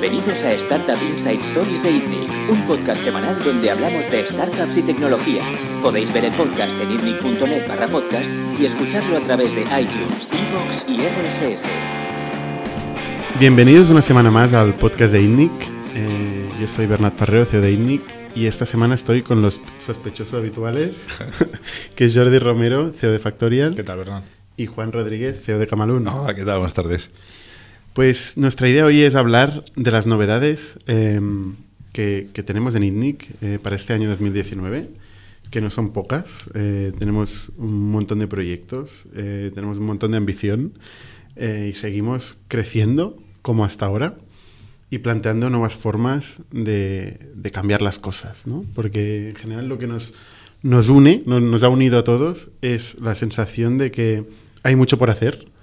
Bienvenidos a Startup Inside Stories de ITNIC, un podcast semanal donde hablamos de startups y tecnología. Podéis ver el podcast en itnic.net barra podcast y escucharlo a través de iTunes, Evox y RSS. Bienvenidos una semana más al podcast de ITNIC. Eh, yo soy Bernat Farreo, CEO de ITNIC, y esta semana estoy con los sospechosos habituales, que es Jordi Romero, CEO de Factorial. ¿Qué tal, Bernat? Y Juan Rodríguez, CEO de Camalún. Hola, ¿qué tal? Buenas tardes. Pues nuestra idea hoy es hablar de las novedades eh, que, tenemos en ITNIC eh, para este año 2019, que no son pocas. Eh, tenemos un montón de proyectos, tenemos un montón de ambición y seguimos creciendo como hasta ahora y planteando nuevas formas de, cambiar las cosas, ¿no? Porque en general lo que nos, nos une, nos, nos ha unido a todos, es la sensación de que hay mucho por hacer,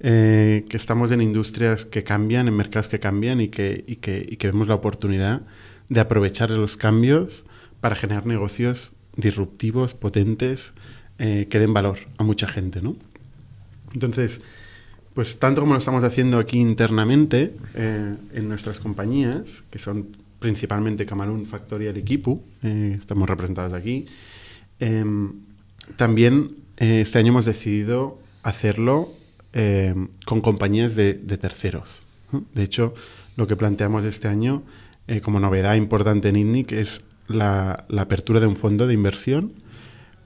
eh, que estamos en industrias que cambian, en mercados que cambian y que, y que, y que vemos la oportunidad de aprovechar los cambios para generar negocios disruptivos, potentes, eh, que den valor a mucha gente, ¿no? Entonces, pues tanto como lo estamos haciendo aquí internamente eh, en nuestras compañías, que son principalmente Camalún, Factorial y Kipu, eh, estamos representados aquí, em, también eh, este año hemos decidido hacerlo eh, con compañías de, de terceros. De hecho, lo que planteamos este año eh, como novedad importante en INNIC es la, la, apertura de un fondo de inversión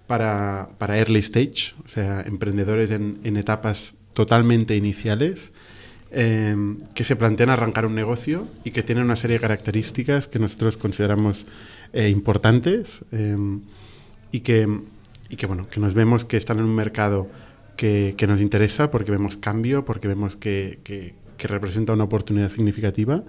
para, para early stage, o sea, emprendedores en, en etapas totalmente iniciales eh, que se plantean arrancar un negocio y que tienen una serie de características que nosotros consideramos eh, importantes eh, y, que, y que, bueno, que nos vemos que están en un mercado que, que nos interesa porque vemos cambio, porque vemos que, que, que representa una oportunidad significativa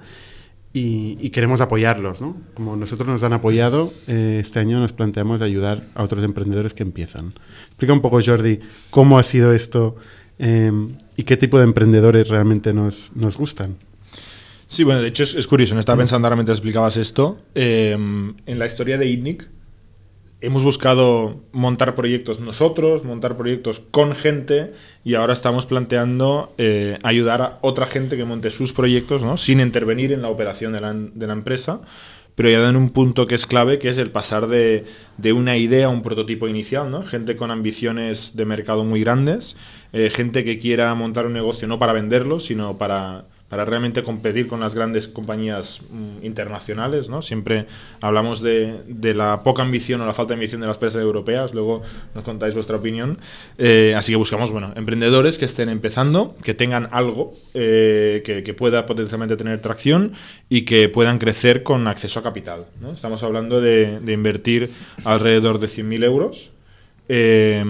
y, y queremos apoyarlos. ¿no? Como nosotros nos han apoyado, eh, este año nos planteamos de ayudar a otros emprendedores que empiezan. Explica un poco, Jordi, cómo ha sido esto eh, y qué tipo de emprendedores realmente nos, nos gustan. Sí, bueno, de hecho es, es curioso, me estaba pensando ahora mientras explicabas esto. Eh, en la historia de ITNIC hemos buscado montar proyectos nosotros, montar proyectos con gente y ahora estamos planteando eh, ayudar a otra gente que monte sus proyectos ¿no? sin intervenir en la operación de la, empresa pero ya en un punto que es clave, que es el pasar de, de, una idea a un prototipo inicial, ¿no? Gente con ambiciones de mercado muy grandes, eh, gente que quiera montar un negocio no para venderlo, sino para, para realmente competir con las grandes compañías mm, internacionales, ¿no? Siempre hablamos de, de, la poca ambición o la falta de ambición de las empresas europeas, luego nos contáis vuestra opinión. Eh, así que buscamos, bueno, emprendedores que estén empezando, que tengan algo eh, que, que, pueda potencialmente tener tracción y que puedan crecer con acceso a capital, ¿no? Estamos hablando de, de invertir alrededor de 100.000 euros. Eh,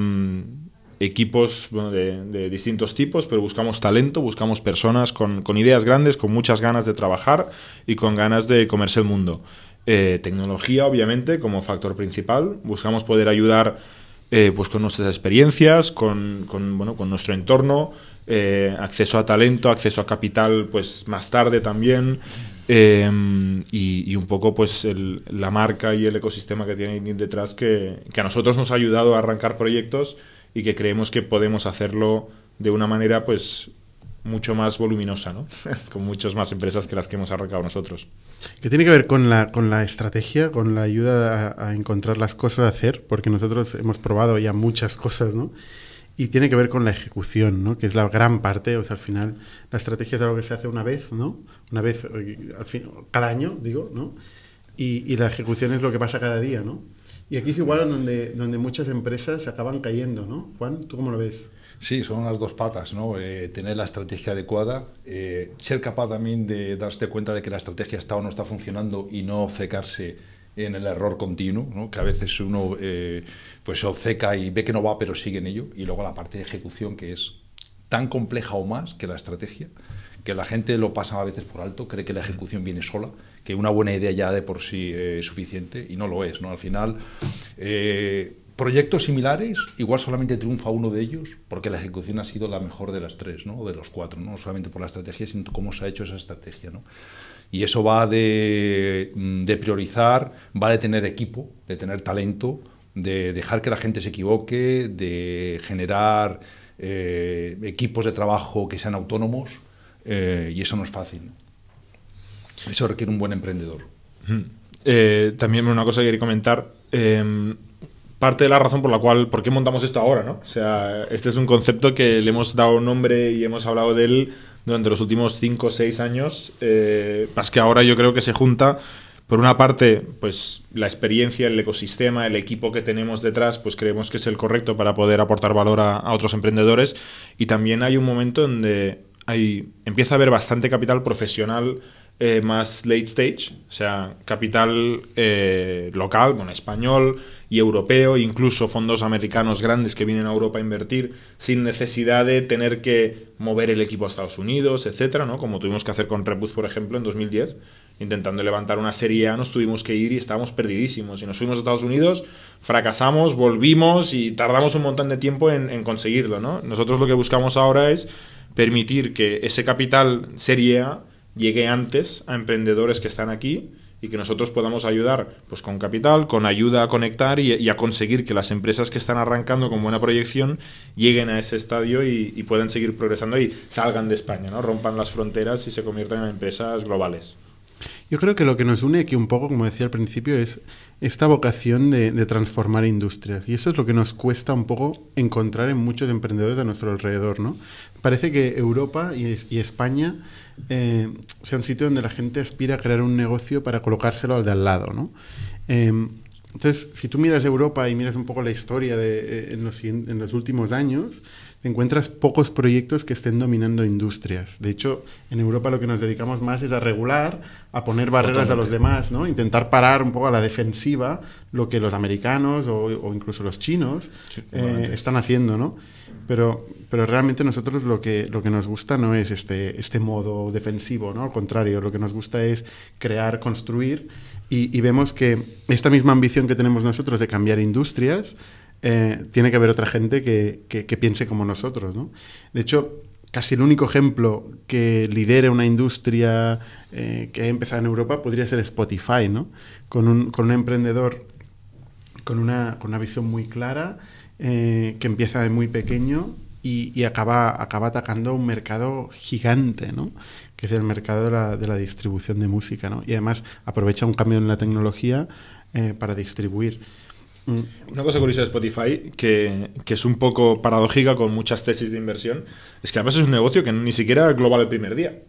equipos de, de, distintos tipos, pero buscamos talento, buscamos personas con, ideas grandes, con muchas ganas de trabajar y con ganas de comerse el mundo. Eh, tecnología, obviamente, como factor principal. Buscamos poder ayudar eh, pues con nuestras experiencias, con, bueno, con nuestro entorno, eh, acceso a talento, acceso a capital, pues más tarde también. Eh, y, un poco pues el, la marca y el ecosistema que tiene detrás que a nosotros nos ha ayudado a arrancar proyectos y que creemos que podemos hacerlo de una manera pues mucho más voluminosa, ¿no? con muchas más empresas que las que hemos arrancado nosotros. ¿Qué tiene que ver con la, con la estrategia, con la ayuda a, encontrar las cosas a hacer? Porque nosotros hemos probado ya muchas cosas, ¿no? Y tiene que ver con la ejecución, ¿no? Que es la gran parte, o sea, al final la estrategia es algo que se hace una vez, ¿no? Una vez, al fin, cada año, digo, ¿no? Y, y la ejecución es lo que pasa cada día, ¿no? Y aquí es igual donde, donde muchas empresas acaban cayendo, ¿no? Juan, ¿tú cómo lo ves? Sí, son las dos patas, ¿no? Eh, tener la estrategia adecuada, eh, ser capaz también de darse cuenta de que la estrategia está o no está funcionando y no obcecarse en el error continuo, ¿no? que a veces uno eh, pues se obceca y ve que no va pero sigue en ello, y luego la parte de ejecución que es tan compleja o más que la estrategia, que la gente lo pasa a veces por alto, cree que la ejecución viene sola, que una buena idea ya de por sí eh, es suficiente y no lo es. ¿no? Al final, eh, proyectos similares, igual solamente triunfa uno de ellos porque la ejecución ha sido la mejor de las tres, ¿no? de los cuatro, no solamente por la estrategia, sino cómo se ha hecho esa estrategia. ¿no? Y eso va de, mm, de priorizar, va de tener equipo, de tener talento, de dejar que la gente se equivoque, de generar eh, equipos de trabajo que sean autónomos, eh, y eso no es fácil. Eso requiere un buen emprendedor. Eh, también una cosa que quería comentar. eh, parte de la razón por la cual, ¿por qué montamos esto ahora? ¿no? O sea, este es un concepto que le hemos dado nombre y hemos hablado de él durante los últimos 5 o 6 años. eh, más que ahora yo creo que se junta, por una parte, pues la experiencia, el ecosistema, el equipo que tenemos detrás, pues creemos que es el correcto para poder aportar valor a, a otros emprendedores. Y también hay un momento donde hay, empieza a haber bastante capital profesional eh, más late stage, o sea, capital eh, local, bueno, español y europeo, incluso fondos americanos grandes que vienen a Europa a invertir sin necesidad de tener que mover el equipo a Estados Unidos, etcétera, ¿no? Como tuvimos que hacer con Rebus, por ejemplo, en 2010, intentando levantar una serie A, nos tuvimos que ir y estábamos perdidísimos. Y nos fuimos a Estados Unidos, fracasamos, volvimos y tardamos un montón de tiempo en, en conseguirlo, ¿no? Nosotros lo que buscamos ahora es permitir que ese capital serie A llegue antes a emprendedores que están aquí y que nosotros podamos ayudar pues con capital, con ayuda a conectar y, a conseguir que las empresas que están arrancando con buena proyección lleguen a ese estadio y, y puedan seguir progresando y salgan de España, ¿no? rompan las fronteras y se conviertan en empresas globales. Yo creo que lo que nos une aquí un poco, como decía al principio, es esta vocación de, de, transformar industrias. Y eso es lo que nos cuesta un poco encontrar en muchos emprendedores a nuestro alrededor. ¿no? Parece que Europa y, y España eh, sea un sitio donde la gente aspira a crear un negocio para colocárselo al de al lado. ¿no? Eh, entonces, si tú miras Europa y miras un poco la historia de, eh, en, los, en los últimos años, te encuentras pocos proyectos que estén dominando industrias. De hecho, en Europa lo que nos dedicamos más es a regular, a poner barreras Totalmente. a los demás, ¿no? Intentar parar un poco a la defensiva lo que los americanos o, o incluso los chinos sí, eh, están haciendo, ¿no? Pero, pero realmente nosotros lo que, lo que nos gusta no es este, este modo defensivo, ¿no? Al contrario, lo que nos gusta es crear, construir y, y vemos que esta misma ambición que tenemos nosotros de cambiar industrias, eh, tiene que haber otra gente que, que, que, piense como nosotros. ¿no? De hecho, casi el único ejemplo que lidere una industria eh, que ha empezado en Europa podría ser Spotify, ¿no? con, un, con un emprendedor con una, con una visión muy clara, eh, que empieza de muy pequeño y, y, acaba, acaba atacando un mercado gigante, ¿no? que es el mercado de la, de la distribución de música. ¿no? Y además aprovecha un cambio en la tecnología eh, para distribuir. Una cosa curiosa de Spotify, que, que, es un poco paradójica con muchas tesis de inversión, es que además es un negocio que ni siquiera es global el primer día.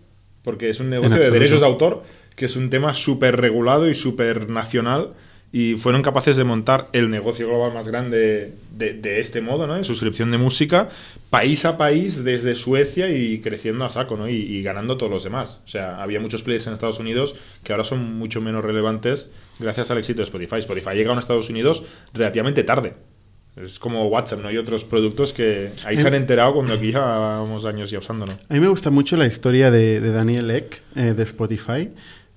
Porque es un negocio de derechos de autor, que es un tema súper regulado y súper nacional. Y fueron capaces de montar el negocio global más grande de, de, este modo, ¿no? De suscripción de música, país a país, desde Suecia y creciendo a saco, ¿no? Y, y ganando todos los demás. O sea, había muchos players en Estados Unidos que ahora son mucho menos relevantes gracias al éxito de Spotify. Spotify llega a Estados Unidos relativamente tarde. Es como WhatsApp, ¿no? Hay otros productos que ahí se han enterado cuando aquí llevábamos años ya usándolo. A mí me gusta mucho la historia de, de Daniel Ek eh, de Spotify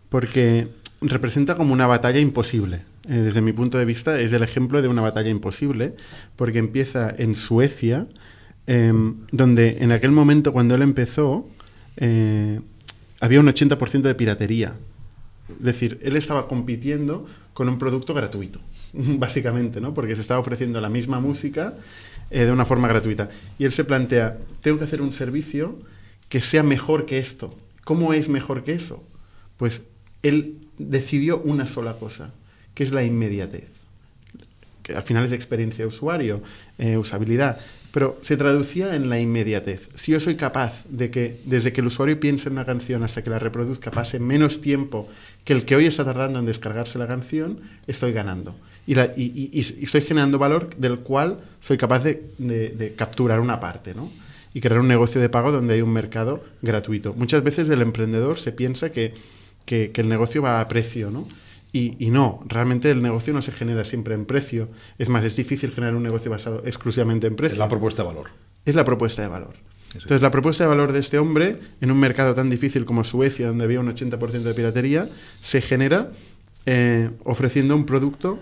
porque representa como una batalla imposible. Eh, desde mi punto de vista es el ejemplo de una batalla imposible porque empieza en Suecia, eh, donde en aquel momento cuando él empezó eh, había un 80% de piratería. Es decir, él estaba compitiendo con un producto gratuito, básicamente, ¿no? Porque se estaba ofreciendo la misma música eh, de una forma gratuita. Y él se plantea, tengo que hacer un servicio que sea mejor que esto. ¿Cómo es mejor que eso? Pues él decidió una sola cosa, que es la inmediatez. Que al final es experiencia de usuario, eh, usabilidad pero se traducía en la inmediatez. Si yo soy capaz de que desde que el usuario piense en una canción hasta que la reproduzca pase menos tiempo que el que hoy está tardando en descargarse la canción, estoy ganando. Y, estoy generando valor del cual soy capaz de, capturar una parte, ¿no? Y crear un negocio de pago donde hay un mercado gratuito. Muchas veces el emprendedor se piensa que, que, que el negocio va a precio, ¿no? Y, y, no, realmente el negocio no se genera siempre en precio. Es más, es difícil generar un negocio basado exclusivamente en precio. Es la propuesta de valor. Es la propuesta de valor. Eso Entonces, la propuesta de valor de este hombre, en un mercado tan difícil como Suecia, donde había un 80% de piratería, se genera eh, ofreciendo un producto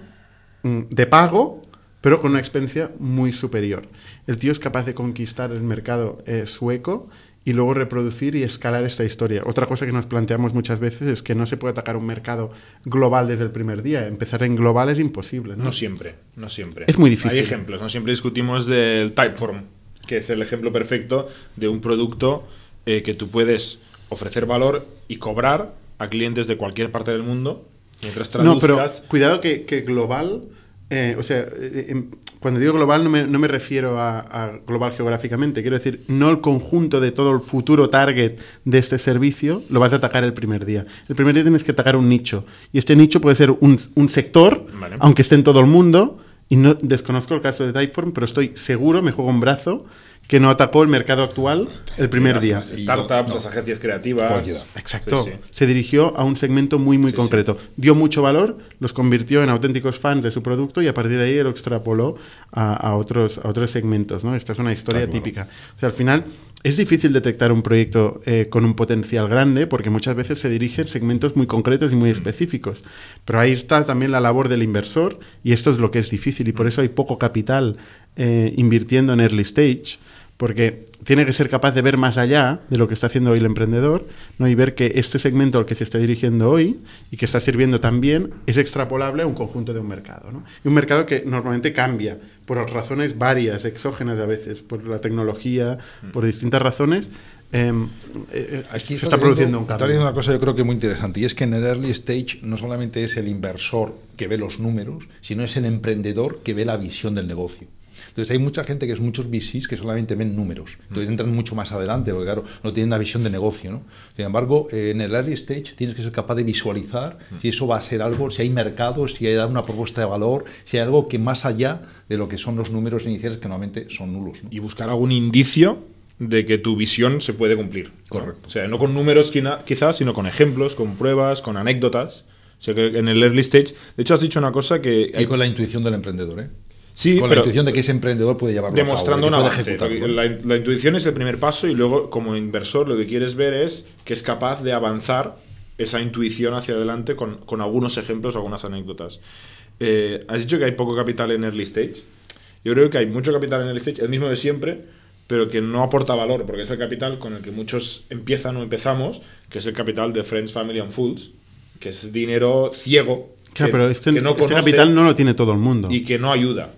mm, de pago, pero con una experiencia muy superior. El tío es capaz de conquistar el mercado eh, sueco y luego reproducir y escalar esta historia. Otra cosa que nos planteamos muchas veces es que no se puede atacar un mercado global desde el primer día. Empezar en global es imposible. No, no siempre, no siempre. Es muy difícil. Hay ejemplos, no siempre discutimos del Typeform, que es el ejemplo perfecto de un producto eh, que tú puedes ofrecer valor y cobrar a clientes de cualquier parte del mundo. Mientras No, pero traduzcas. cuidado que, que global, eh, o sea, eh, em, cuando digo global no me, no me refiero a, a global geográficamente, quiero decir, no el conjunto de todo el futuro target de este servicio lo vas a atacar el primer día. El primer día tienes que atacar un nicho, y este nicho puede ser un, un sector, Vale. aunque esté en todo el mundo, y no desconozco el caso de Typeform, pero estoy seguro, me juego un brazo, que no atacó el mercado actual el primer las día. startups, No. las agencias creativas. Exacto. Sí, sí. Se dirigió a un segmento muy, muy Sí, concreto. Dio mucho valor, los convirtió en auténticos fans de su producto y a partir de ahí lo extrapoló a, a otros, a otros segmentos. ¿no? Esta es una historia claro. típica. O sea, al final es difícil detectar un proyecto eh, con un potencial grande porque muchas veces se dirige en segmentos muy concretos y muy específicos. Pero ahí está también la labor del inversor y esto es lo que es difícil y por eso hay poco capital eh, invirtiendo en early stage porque tiene que ser capaz de ver más allá de lo que está haciendo hoy el emprendedor ¿no? y ver que este segmento al que se está dirigiendo hoy y que está sirviendo también es extrapolable a un conjunto de un mercado. ¿no? Y un mercado que normalmente cambia por razones varias, exógenas a veces, por la tecnología, por distintas razones. em, eh, eh, Aquí se está produciendo un Está cambio. diciendo una cosa yo creo que muy interesante y es que en el early stage no solamente es el inversor que ve los números, sino es el emprendedor que ve la visión del negocio. Entonces hay mucha gente que es muchos VCs que solamente ven números. Entonces entran mucho más adelante porque claro, no tienen una visión de negocio. ¿no? Sin embargo, eh, en el early stage tienes que ser capaz de visualizar si eso va a ser algo, si hay mercado, si hay una propuesta de valor, si hay algo que más allá de lo que son los números iniciales que normalmente son nulos. ¿no? y buscar algún indicio de que tu visión se puede cumplir. Correcto. O sea, no con números quizás, sino con ejemplos, con pruebas, con anécdotas. O sea, que en el early stage, de hecho has dicho una cosa que... Y con la intuición del emprendedor, ¿eh? Sí, con pero- la intuición de que ese emprendedor puede llevarlo demostrando a cabo, que avance. La, la intuición es el primer paso y luego, como inversor, lo que quieres ver es que es capaz de avanzar esa intuición hacia adelante con, con algunos ejemplos o algunas anécdotas. Eh, has dicho que hay poco capital en early stage. Yo creo que hay mucho capital en early stage, el mismo de siempre, pero que no aporta valor, porque es el capital con el que muchos empiezan o empezamos, que es el capital de Friends, Family and Fools, que es dinero ciego. Claro, que- pero este, que no este conoce capital no lo tiene todo el mundo. y que no ayuda.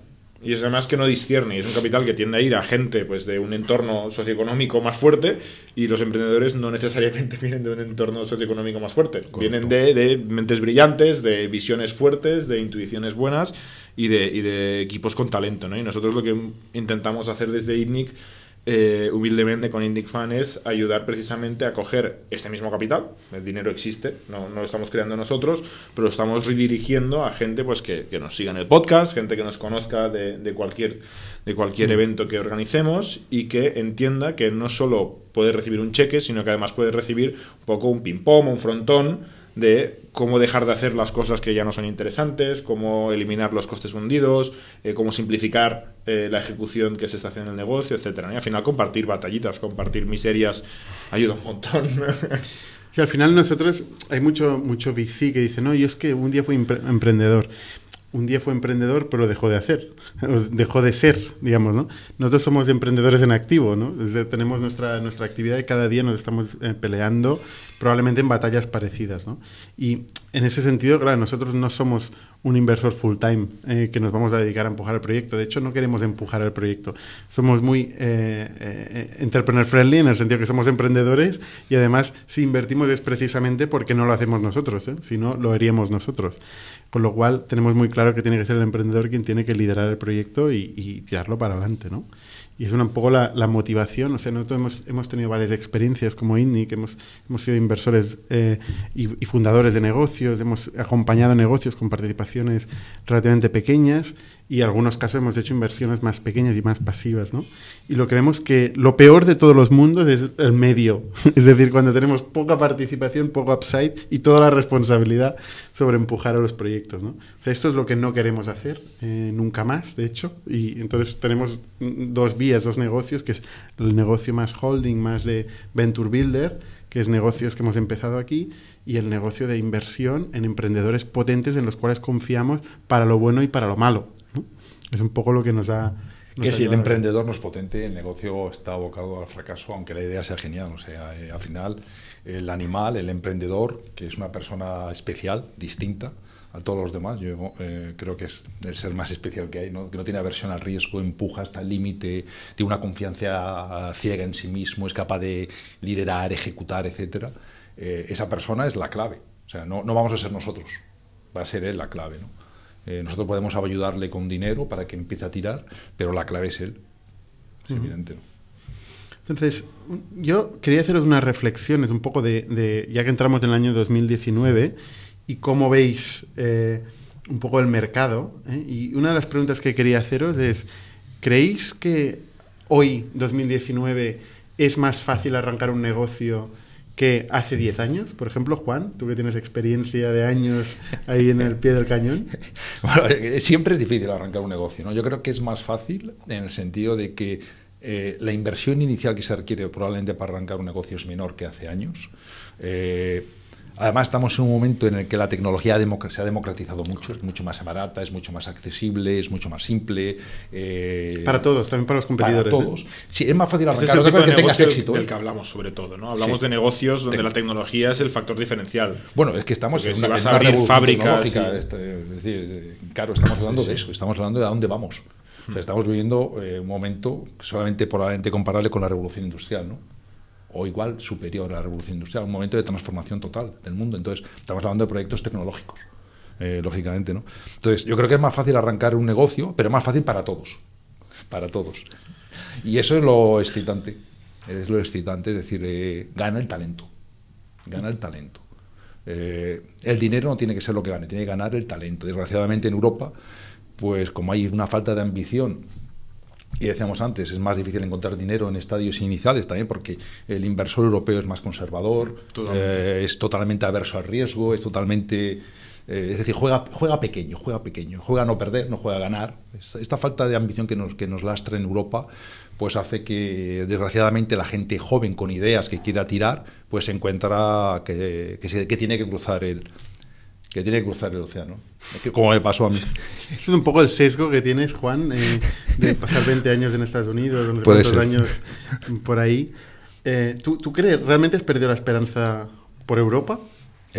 Y es además que no discierne, y es un capital que tiende a ir a gente pues, de un entorno socioeconómico más fuerte, y los emprendedores no necesariamente vienen de un entorno socioeconómico más fuerte. Vienen de, de mentes brillantes, de visiones fuertes, de intuiciones buenas y de, y de equipos con talento. ¿no? Y nosotros lo que intentamos hacer desde ITNIC, eh, humildemente con ITNIC Fan, es ayudar precisamente a coger este mismo capital. El dinero existe, no, no lo estamos creando nosotros, pero lo estamos redirigiendo a gente pues, que, que nos siga en el podcast, gente que nos conozca de, de cualquier, de cualquier evento que organicemos y que entienda que no solo puede recibir un cheque, sino que además puede recibir un poco un ping-pong, un frontón de cómo dejar de hacer las cosas que ya no son interesantes, cómo eliminar los costes hundidos, eh, cómo simplificar eh, la ejecución que se está haciendo en el negocio, etcétera. Y al final compartir batallitas, compartir miserias ayuda un montón. Que al final nosotros, hay mucho, mucho VC que dice, no, yo es que un día fui empre- emprendedor. Un día fue emprendedor, pero dejó de hacer, dejó de ser, digamos, ¿no? Nosotros somos emprendedores en activo, ¿no? Tenemos nuestra, nuestra actividad y cada día nos estamos eh, peleando, probablemente en batallas parecidas, ¿no? Y en ese sentido, claro, nosotros no somos un inversor full time eh, que nos vamos a dedicar a empujar el proyecto. De hecho, no queremos empujar el proyecto. Somos muy eh, eh, entrepreneur friendly en el sentido que somos emprendedores y además si invertimos es precisamente porque no lo hacemos nosotros, si no lo haríamos nosotros. Con lo cual tenemos muy claro que tiene que ser el emprendedor quien tiene que liderar el proyecto y, y tirarlo para adelante, ¿no? Y es una, un poco la, motivación. O sea, nosotros hemos, hemos tenido varias experiencias como INNIC, hemos, hemos sido inversores eh, y fundadores de negocios, hemos acompañado negocios con participaciones relativamente pequeñas y en algunos casos hemos hecho inversiones más pequeñas y más pasivas, ¿no? Y lo que vemos que lo peor de todos los mundos es el medio. Es decir, cuando tenemos poca participación, poco upside y toda la responsabilidad sobre empujar a los proyectos, ¿no? O sea, esto es lo que no queremos hacer eh, nunca más, de hecho. Y entonces tenemos dos vías, dos negocios, que es el negocio más holding, más de venture builder, que es negocios que hemos empezado aquí, y el negocio de inversión en emprendedores potentes en los cuales confiamos para lo bueno y para lo malo. Es un poco lo que nos ha... nos Que ha si el emprendedor no es potente, el negocio está abocado al fracaso, aunque la idea sea genial. O sea, eh, al final, el animal, el emprendedor, que es una persona especial, distinta a todos los demás, yo eh, creo que es el ser más especial que hay, ¿no? que no tiene aversión al riesgo, empuja hasta el límite, tiene una confianza ciega en sí mismo, es capaz de liderar, ejecutar, etcétera. eh, esa persona es la clave. O sea, no, no, vamos a ser nosotros, va a ser él la clave. ¿no? Eh, nosotros podemos ayudarle con dinero para que empiece a tirar, pero la clave es él. Es evidente. Entonces, yo quería haceros unas reflexiones un poco de, de ya que entramos en el año 2019 y cómo veis eh, un poco el mercado. ¿eh? Y una de las preguntas que quería haceros es, ¿creéis que hoy, 2019, es más fácil arrancar un negocio que hace 10 años? Por ejemplo, Juan, tú que tienes experiencia de años ahí en el pie del cañón. Bueno, siempre es difícil arrancar un negocio. ¿no? Yo creo que es más fácil en el sentido de que eh, la inversión inicial que se requiere probablemente para arrancar un negocio es menor que hace años. Eh, Además, estamos en un momento en el que la tecnología se ha democratizado mucho, es mucho más barata, es mucho más accesible, es mucho más simple. Eh, para todos, también para los competidores. Para todos. ¿eh? Sí, es más fácil arrancar. Es el tipo que de tengas éxito. del ¿eh? que hablamos sobre todo, ¿no? Hablamos sí. de negocios donde la tecnología es el factor diferencial. Bueno, es que estamos Porque en si una, vas en a abrir fábricas y- este, Es decir, claro, estamos hablando Sí, de eso, estamos hablando de a dónde vamos. O sea, estamos viviendo eh, un momento solamente probablemente comparable con la revolución industrial, ¿no? O igual superior a la revolución industrial, un momento de transformación total del mundo. Entonces, estamos hablando de proyectos tecnológicos, eh, lógicamente, ¿no? Entonces, yo creo que es más fácil arrancar un negocio, pero más fácil para todos, para todos. Y eso es lo excitante, es lo excitante, es decir, eh, gana el talento, gana el talento. Eh, el dinero no tiene que ser lo que gane, tiene que ganar el talento. Desgraciadamente en Europa, pues como hay una falta de ambición y decíamos antes, es más difícil encontrar dinero en estadios iniciales también porque el inversor europeo es más conservador, Totalmente. eh, es totalmente averso al riesgo, es totalmente... eh, es decir, juega, juega pequeño, juega pequeño, juega a no perder, no juega a ganar. Esta, falta de ambición que nos, que nos lastra en Europa pues hace que desgraciadamente la gente joven con ideas que quiera tirar pues se encuentra que, que, se- que tiene que cruzar el que tiene que cruzar el océano, Es que como me pasó a mí. Ese es un poco el sesgo que tienes, Juan, eh, de pasar 20 años en Estados Unidos, no sé Puede ser. años por ahí. Eh, ¿tú, ¿Tú crees, realmente has perdido la esperanza por Europa?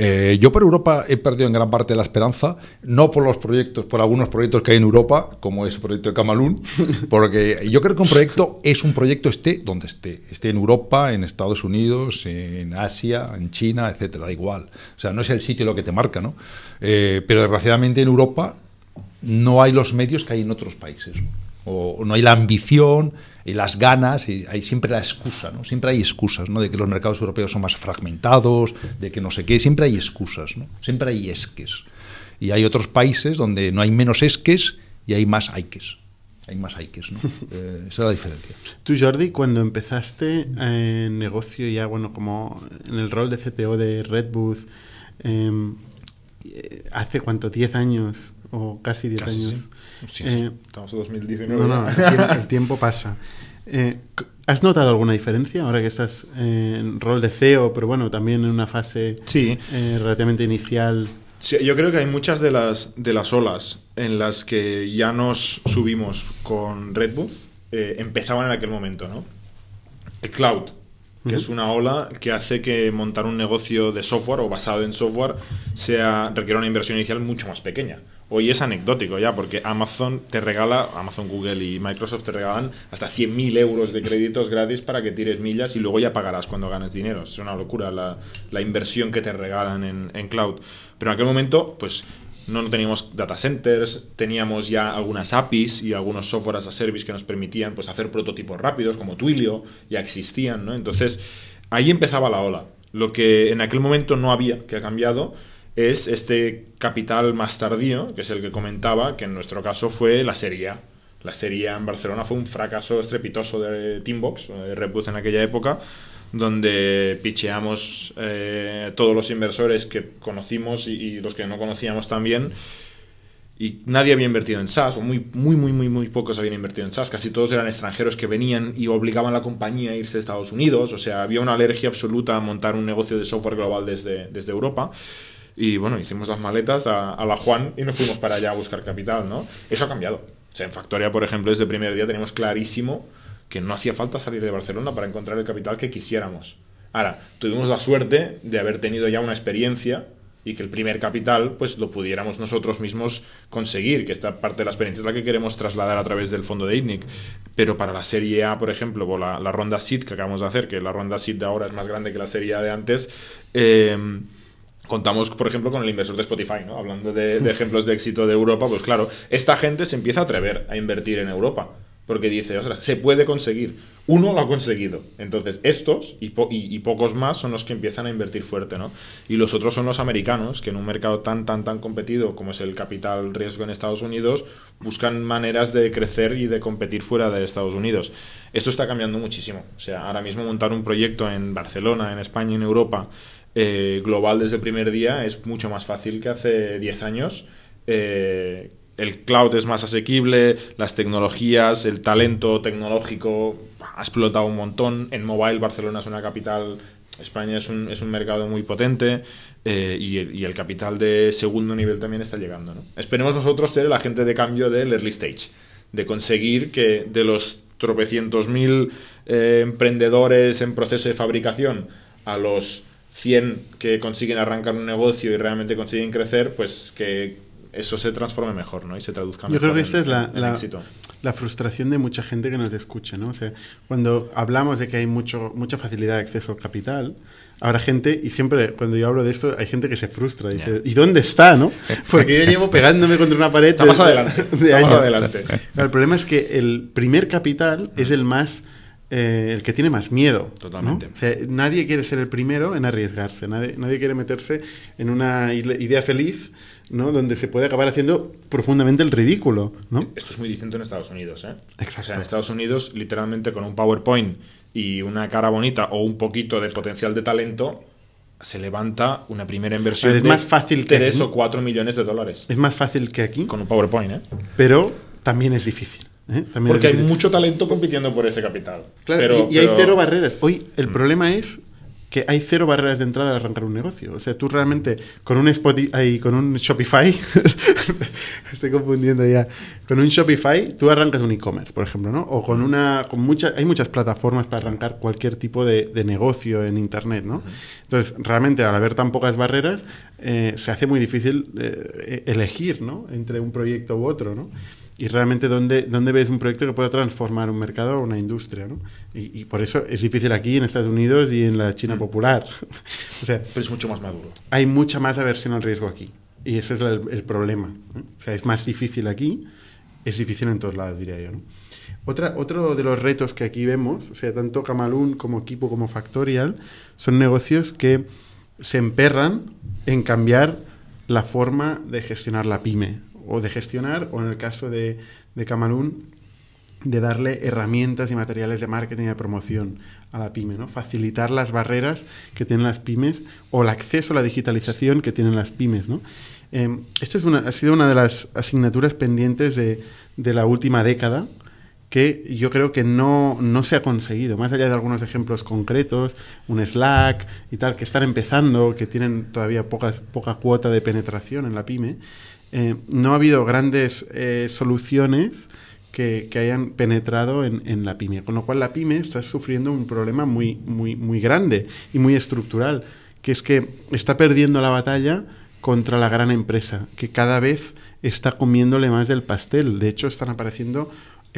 Eh, yo por Europa he perdido en gran parte la esperanza, no por los proyectos, por algunos proyectos que hay en Europa, como es el proyecto de Camalún, porque yo creo que un proyecto es un proyecto esté donde esté, esté en Europa, en Estados Unidos, en Asia, en China, etcétera, da igual. O sea, no es el sitio lo que te marca, ¿no? Eh, pero desgraciadamente en Europa no hay los medios que hay en otros países. ¿no? O no hay la ambición y las ganas, y hay siempre la excusa, ¿no? Siempre hay excusas, ¿no? De que los mercados europeos son más fragmentados, de que no sé qué, siempre hay excusas, ¿no? Siempre hay esques. Y hay otros países donde no hay menos esques y hay más aiques. Hay más aiques, ¿no? Eh, esa es la diferencia. Tú, Jordi, cuando empezaste en negocio ya, bueno, como en el rol de CTO de Red Booth, em, eh, hace cuánto, 10 años o casi 10 Casi, años. sí. Sí, Eh. Estamos en 2019. No, no, el tiempo, el tiempo pasa. Eh, ¿Has notado alguna diferencia ahora que estás en rol de CEO, pero bueno, también en una fase Sí. eh, relativamente inicial? Sí, yo creo que hay muchas de las, de las olas en las que ya nos subimos con Red Bull, empezaban en aquel momento, ¿no? El cloud, que es una ola que hace que montar un negocio de software o basado en software sea requiere una inversión inicial mucho más pequeña. Hoy es anecdótico ya, porque Amazon te regala, Amazon, Google y Microsoft te regalan hasta 100.000 euros de créditos gratis para que tires millas y luego ya pagarás cuando ganes dinero. Es una locura la, inversión que te regalan en, cloud. Pero en aquel momento, pues no, teníamos data centers, teníamos ya algunas APIs y algunos software a service que nos permitían pues, hacer prototipos rápidos, como Twilio, ya existían, ¿no? Entonces, ahí empezaba la ola. Lo que en aquel momento no había, que ha cambiado, es este capital más tardío, que es el que comentaba, que en nuestro caso fue la Serie A. La Serie A en Barcelona fue un fracaso estrepitoso de Teambox, de Red Bull en aquella época, donde picheamos eh, todos los inversores que conocimos y, y los que no conocíamos también. Y nadie había invertido en SaaS, o muy, muy, muy, muy, muy pocos habían invertido en SaaS. Casi todos eran extranjeros que venían y obligaban a la compañía a irse a Estados Unidos. O sea, había una alergia absoluta a montar un negocio de software global desde, desde Europa. Y bueno, hicimos las maletas a, a la Juan y nos fuimos para allá a buscar capital, ¿no? Eso ha cambiado. O sea, en Factoria, por ejemplo, desde el primer día teníamos clarísimo que no hacía falta salir de Barcelona para encontrar el capital que quisiéramos. Ahora, tuvimos la suerte de haber tenido ya una experiencia y que el primer capital pues lo pudiéramos nosotros mismos conseguir, que esta parte de la experiencia es la que queremos trasladar a través del fondo de ITNIC. Pero para la serie A, por ejemplo, o la, la ronda SID que acabamos de hacer, que la ronda SID de ahora es más grande que la serie A de antes, eh, contamos, por ejemplo, con el inversor de Spotify, ¿no? Hablando de, ejemplos de éxito de Europa, pues claro, esta gente se empieza a atrever a invertir en Europa porque dice, o sea, se puede conseguir. Uno lo ha conseguido. Entonces, estos y, y, y, pocos más son los que empiezan a invertir fuerte, ¿no? Y los otros son los americanos, que en un mercado tan, tan, tan competido como es el capital riesgo en Estados Unidos, buscan maneras de crecer y de competir fuera de Estados Unidos. Esto está cambiando muchísimo. O sea, ahora mismo montar un proyecto en Barcelona, en España, en Europa, eh, global desde el primer día, es mucho más fácil que hace 10 años. Eh, el cloud es más asequible, las tecnologías, el talento tecnológico ha explotado un montón. En mobile, Barcelona es una capital, España es un, es un mercado muy potente eh, y, el, capital de segundo nivel también está llegando. ¿no? Esperemos nosotros ser el agente de cambio del early stage, de conseguir que de los tropecientos mil emprendedores en proceso de fabricación a los 100 que consiguen arrancar un negocio y realmente consiguen crecer, pues que eso se transforme mejor, ¿no? Y se traduzca mejor. Yo creo que esta en, es la, la, frustración de mucha gente que nos escucha, ¿no? O sea, cuando hablamos de que hay mucho, mucha facilidad de acceso al capital, habrá gente, y siempre cuando yo hablo de esto, hay gente que se frustra. Y dice, ¿y dónde está, no? Porque yo llevo pegándome contra una pared. Está más adelante. De está más años. adelante. Pero el problema es que el primer capital es el más. Eh, el que tiene más miedo. Totalmente. ¿no? O sea, nadie quiere ser el primero en arriesgarse, nadie, nadie quiere meterse en una idea feliz ¿no? donde se puede acabar haciendo profundamente el ridículo. ¿no? Esto es muy distinto en Estados Unidos. ¿eh? Exacto. O sea, en Estados Unidos, literalmente con un PowerPoint y una cara bonita o un poquito de potencial de talento, se levanta una primera inversión Pero es de más fácil que 3 aquí. o 4 millones de dólares. Es más fácil que aquí, Con un PowerPoint, ¿eh? pero también es difícil. ¿Eh? Porque hay mucho talento compitiendo por ese capital. Claro, Pero- y, y hay cero barreras. Hoy el Mm. problema es que hay cero barreras de entrada al arrancar un negocio. O sea, tú realmente con un Spotify, con un Shopify, estoy confundiendo ya, con un Shopify tú arrancas un e-commerce, por ejemplo, ¿no? O con una, con muchas, hay muchas plataformas para arrancar cualquier tipo de, de negocio en internet, ¿no? Entonces, realmente al haber tan pocas barreras, eh, se hace muy difícil eh, elegir, ¿no? Entre un proyecto u otro, ¿no? Y realmente dónde, dónde ves un proyecto que pueda transformar un mercado o una industria. ¿no? Y, y por eso es difícil aquí en Estados Unidos y en la China popular. o sea, pero es mucho más maduro. hay mucha más aversión al riesgo aquí. Y ese es el, el problema. ¿no? O sea, es más difícil aquí, es difícil en todos lados, diría yo. ¿no? Otra, otro de los retos que aquí vemos, o sea, tanto Camalún como Equipo como Factorial, son negocios que se emperran en cambiar la forma de gestionar la pyme o de gestionar, o en el caso de, de de darle herramientas y materiales de marketing y de promoción a la pyme, ¿no? Facilitar las barreras que tienen las pymes o el acceso a la digitalización que tienen las pymes, ¿no? Eh, esta es ha sido una de las asignaturas pendientes de, de la última década que yo creo que no, no se ha conseguido, más allá de algunos ejemplos concretos, un Slack y tal, que están empezando, que tienen todavía pocas, poca cuota de penetración en la pyme, eh, no ha habido grandes eh, soluciones que, que, hayan penetrado en, en, la pyme. Con lo cual la pyme está sufriendo un problema muy, muy, muy grande y muy estructural, que es que está perdiendo la batalla contra la gran empresa, que cada vez está comiéndole más del pastel. De hecho, están apareciendo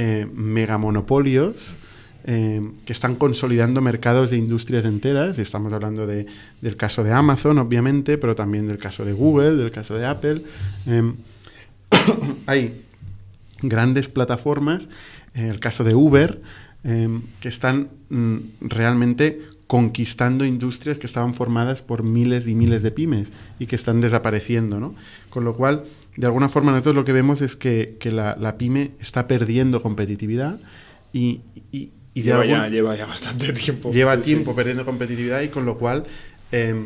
eh, megamonopolios eh, que están consolidando mercados de industrias enteras. Estamos hablando de, del caso de Amazon, obviamente, pero también del caso de Google, del caso de Apple. Eh, hay grandes plataformas, en el caso de Uber, eh, que están mm, realmente conquistando industrias que estaban formadas por miles y miles de pymes y que están desapareciendo, ¿no? Con lo cual, de alguna forma, nosotros lo que vemos es que, que la, la, pyme está perdiendo competitividad y, y, y lleva, algún, ya, lleva, ya, bastante tiempo. Lleva sí, tiempo perdiendo competitividad y con lo cual eh,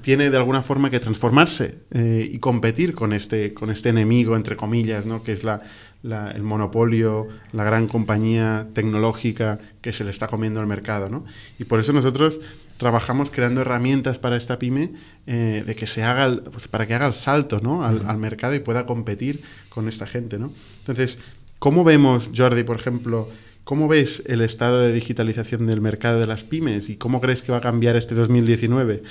tiene de alguna forma que transformarse eh, y competir con este, con este enemigo, entre comillas, ¿no? que es la, la, el monopolio, la gran compañía tecnológica que se le está comiendo al mercado. ¿no? Y por eso nosotros trabajamos creando herramientas para esta pyme eh, de que se haga el, pues para que haga el salto ¿no? al, al, mercado y pueda competir con esta gente. ¿no? Entonces, ¿cómo vemos, Jordi, por ejemplo, ¿Cómo ves el estado de digitalización del mercado de las pymes y cómo crees que va a cambiar este 2019?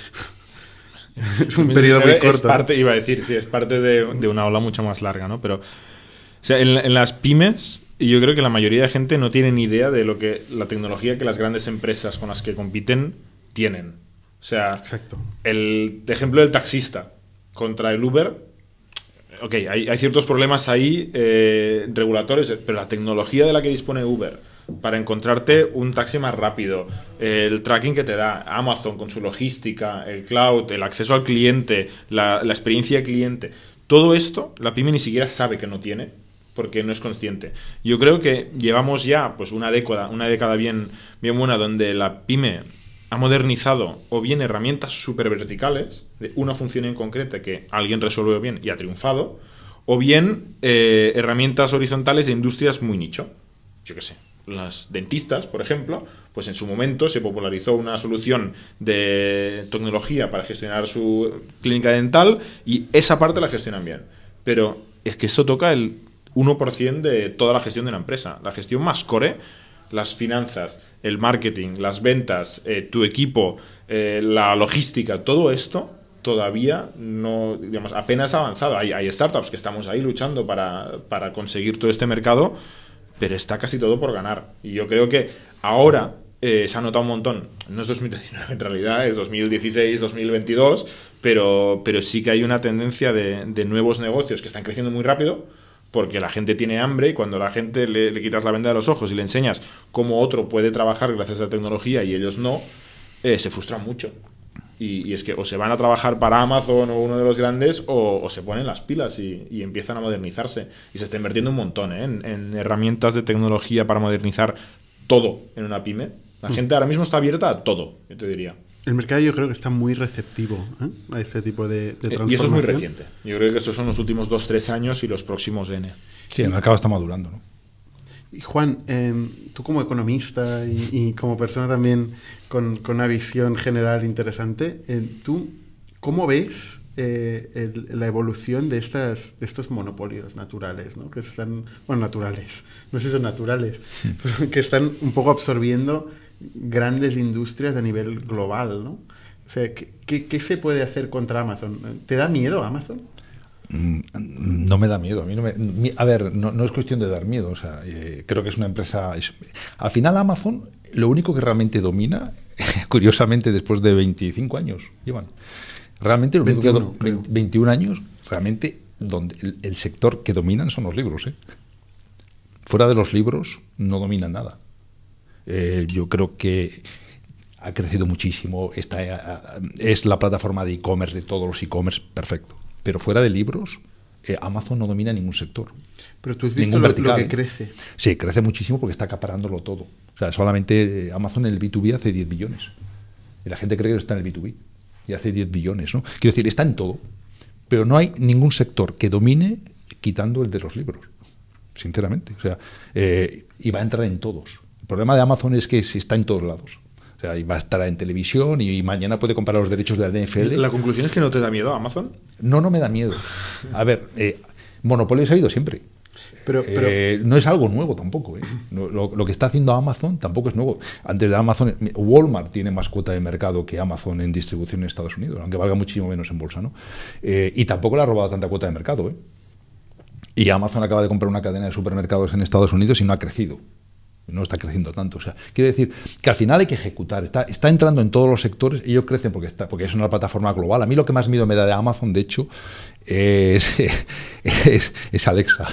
es un periodo muy corto. Es parte, iba a decir, sí, es parte de, de una ola mucho más larga, ¿no? Pero, o sea, en, en las pymes, yo creo que la mayoría de gente no tiene ni idea de lo que la tecnología que las grandes empresas con las que compiten tienen. O sea, Exacto. el ejemplo del taxista contra el Uber. Ok, hay, hay ciertos problemas ahí eh, regulatorios, pero la tecnología de la que dispone Uber para encontrarte un taxi más rápido, el tracking que te da Amazon con su logística, el cloud, el acceso al cliente, la, la experiencia de cliente, todo esto la pyme ni siquiera sabe que no tiene porque no es consciente. Yo creo que llevamos ya pues una década, una década bien, bien buena donde la pyme ha modernizado o bien herramientas súper verticales de una función en concreta que alguien resuelve bien y ha triunfado, o bien eh, herramientas horizontales de industrias muy nicho. Yo qué sé, las dentistas, por ejemplo, pues en su momento se popularizó una solución de tecnología para gestionar su clínica dental y esa parte la gestionan bien. Pero es que esto toca el 1% de toda la gestión de una empresa. La gestión más core, las finanzas, el marketing, las ventas, eh, tu equipo, eh, la logística, todo esto todavía no, digamos, apenas ha avanzado. Hay, startups que estamos ahí luchando para, para conseguir todo este mercado, pero está casi todo por ganar. Y yo creo que ahora eh, se ha notado un montón. No es 2019, en realidad es 2016, 2022, pero, pero sí que hay una tendencia de, de nuevos negocios que están creciendo muy rápido porque la gente tiene hambre y cuando la gente le, le, quitas la venda de los ojos y le enseñas cómo otro puede trabajar gracias a la tecnología y ellos no, eh, se frustran mucho. Y, y, es que o se van a trabajar para Amazon o uno de los grandes o, o se ponen las pilas y, y, empiezan a modernizarse. Y se está invirtiendo un montón ¿eh? en, en, herramientas de tecnología para modernizar todo en una pyme. La mm. gente ahora mismo está abierta a todo, yo te diría. El mercado yo creo que está muy receptivo ¿eh? a este tipo de, de transformación. Y eso es muy reciente. Yo creo que estos son los últimos 2-3 años y los próximos N. Sí, el mercado está madurando. ¿no? Y Juan, eh, tú como economista y, y, como persona también con, con una visión general interesante, eh, ¿tú cómo ves eh, el, la evolución de, estas, de estos monopolios naturales, ¿no? que están, bueno, naturales, no sé si son naturales, pero que están un poco absorbiendo grandes industrias a nivel global, ¿no? O sea, ¿qué, qué, qué se puede hacer contra Amazon? ¿Te da miedo Amazon? Mm, No me da miedo. A, mí no me, a ver, no, no, es cuestión de dar miedo. O sea, eh, creo que es una empresa. Es, al final, Amazon, lo único que realmente domina, curiosamente, después de 25 años, llevan. Realmente, lo 21, único que 21 años, realmente, donde el, el, sector que dominan son los libros. ¿eh? Fuera de los libros, no dominan nada. Eh, yo creo que ha crecido muchísimo. Esta, es la plataforma de e-commerce de todos los e-commerce, perfecto. Pero fuera de libros, eh, Amazon no domina ningún sector. Pero tú has visto lo, vertical, lo, que crece. ¿eh? Sí, crece muchísimo porque está acaparándolo todo. O sea, solamente eh, Amazon en el B2B hace 10 billones. Y la gente cree que está en el B2B. Y hace 10 billones, ¿no? Quiero decir, está en todo. Pero no hay ningún sector que domine quitando el de los libros. Sinceramente. O sea, eh, y va a entrar en todos. El problema de Amazon es que está en todos lados. O sea, y va a estar en televisión y mañana puede comprar los derechos de la NFL. ¿La conclusión es que no te da miedo Amazon? No, no me da miedo. A ver, eh, monopolio ha habido siempre. Pero, pero eh, no es algo nuevo tampoco. ¿eh? No, lo, lo, que está haciendo Amazon tampoco es nuevo. Antes de Amazon, Walmart tiene más cuota de mercado que Amazon en distribución en Estados Unidos, aunque valga muchísimo menos en bolsa. ¿no? Eh, y tampoco le ha robado tanta cuota de mercado. ¿eh? Y Amazon acaba de comprar una cadena de supermercados en Estados Unidos y no ha crecido no está creciendo tanto. O sea, quiero decir que al final hay que ejecutar. Está, está entrando en todos los sectores, ellos crecen porque, está, porque es una plataforma global. A mí lo que más miedo me da de Amazon, de hecho, es, es, es Alexa.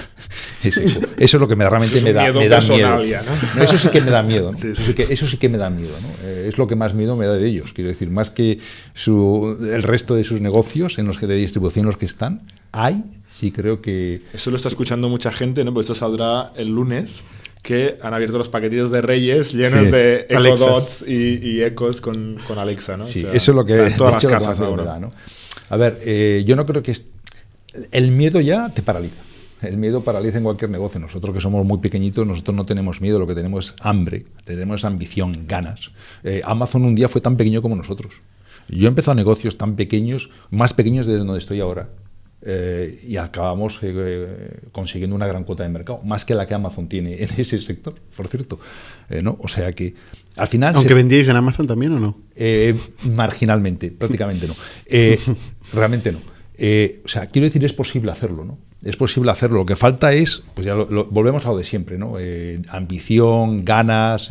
Es eso. eso. es lo que me, realmente me da, me da miedo. ¿no? No, eso sí que me da miedo. ¿no? Sí, sí. Eso, sí que, eso, sí que, me da miedo. ¿no? Eh, es lo que más miedo me da de ellos. Quiero decir, más que su, el resto de sus negocios en los que de distribución los que están, hay, sí creo que... Eso lo está escuchando mucha gente, ¿no? Pues esto saldrá el lunes que han abierto los paquetitos de Reyes llenos sí. de Echo Dots y, y, ecos con, con, Alexa, ¿no? Sí, o sea, eso es lo que en todas las casas ahora. A ver, eh, yo no creo que es... el miedo ya te paraliza. El miedo paraliza en cualquier negocio. Nosotros que somos muy pequeñitos, nosotros no tenemos miedo, lo que tenemos es hambre, tenemos ambición, ganas. Eh, Amazon un día fue tan pequeño como nosotros. Yo he empezado negocios tan pequeños, más pequeños de donde estoy ahora. Eh, y acabamos eh, consiguiendo una gran cuota de mercado, más que la que Amazon tiene en ese sector, por cierto. Eh, ¿no? O sea que al final. Aunque se... vendíais en Amazon también o no? Marginalmente, prácticamente no. Realmente no. O sea, quiero decir, es posible hacerlo, ¿no? Es posible hacerlo. Lo que falta es, pues ya lo, lo- volvemos a lo de siempre, ¿no? Ambición, ganas.